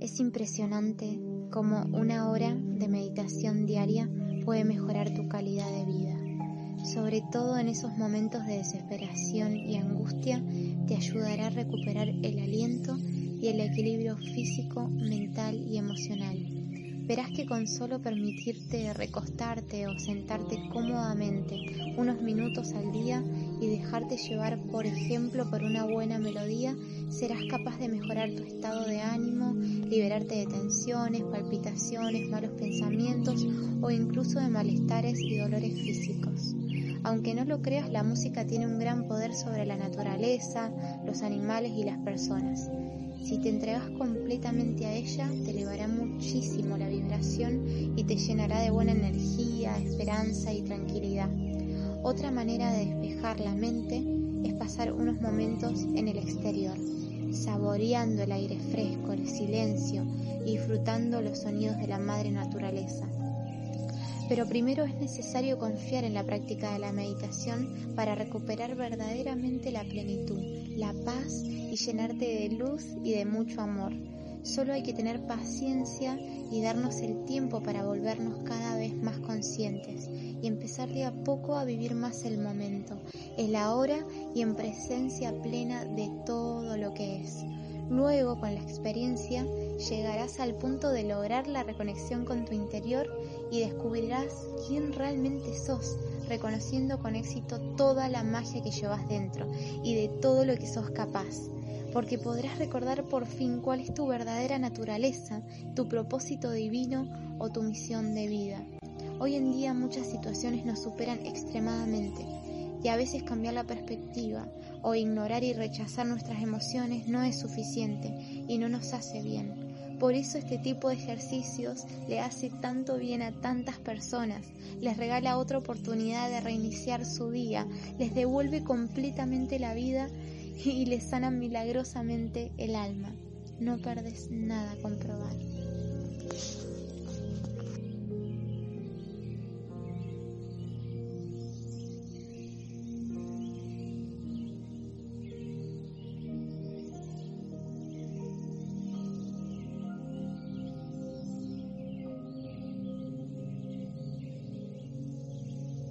Es impresionante cómo una hora de meditación diaria puede mejorar tu calidad de vida. Sobre todo en esos momentos de desesperación y angustia, te ayudará a recuperar el aliento y el equilibrio físico, mental y emocional. Verás que con solo permitirte recostarte o sentarte cómodamente unos minutos al día y dejarte llevar, por ejemplo, por una buena melodía, serás capaz de mejorar tu estado de ánimo, liberarte de tensiones, palpitaciones, malos pensamientos o incluso de malestares y dolores físicos. Aunque no lo creas, la música tiene un gran poder sobre la naturaleza, los animales y las personas. Si te entregas completamente a ella, te elevará muchísimo la vibración y te llenará de buena energía, esperanza y tranquilidad. Otra manera de despejar la mente es pasar unos momentos en el exterior, saboreando el aire fresco, el silencio y disfrutando los sonidos de la madre naturaleza. Pero primero es necesario confiar en la práctica de la meditación para recuperar verdaderamente la plenitud, la paz y llenarte de luz y de mucho amor. Solo hay que tener paciencia y darnos el tiempo para volvernos cada vez más conscientes y empezar de a poco a vivir más el momento, el ahora y en presencia plena de todo lo que es. Luego, con la experiencia, llegarás al punto de lograr la reconexión con tu interior y descubrirás quién realmente sos, reconociendo con éxito toda la magia que llevas dentro y de todo lo que sos capaz porque podrás recordar por fin cuál es tu verdadera naturaleza, tu propósito divino o tu misión de vida. Hoy en día muchas situaciones nos superan extremadamente y a veces cambiar la perspectiva o ignorar y rechazar nuestras emociones no es suficiente y no nos hace bien. Por eso este tipo de ejercicios le hace tanto bien a tantas personas, les regala otra oportunidad de reiniciar su día, les devuelve completamente la vida y le sana milagrosamente el alma. No perdes nada con probar.